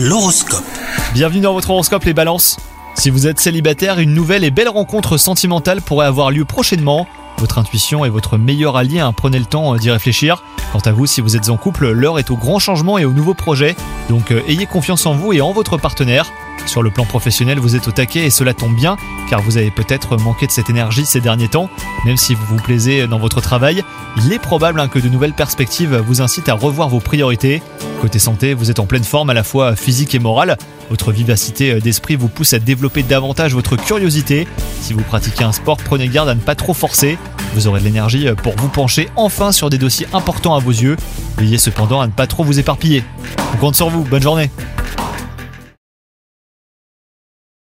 L'horoscope. Bienvenue dans votre horoscope les balances. Si vous êtes célibataire, une nouvelle et belle rencontre sentimentale pourrait avoir lieu prochainement. Votre intuition est votre meilleur allié, hein, prenez le temps euh, d'y réfléchir. Quant à vous, si vous êtes en couple, l'heure est au grand changement et aux nouveaux projets, donc euh, ayez confiance en vous et en votre partenaire. Sur le plan professionnel, vous êtes au taquet et cela tombe bien, car vous avez peut-être manqué de cette énergie ces derniers temps. Même si vous vous plaisez dans votre travail, il est probable hein, que de nouvelles perspectives vous incitent à revoir vos priorités. Côté santé, vous êtes en pleine forme à la fois physique et morale. Votre vivacité d'esprit vous pousse à développer davantage votre curiosité. Si vous pratiquez un sport, prenez garde à ne pas trop forcer. Vous aurez de l'énergie pour vous pencher enfin sur des dossiers importants à vos yeux. Veillez cependant à ne pas trop vous éparpiller. On compte sur vous, bonne journée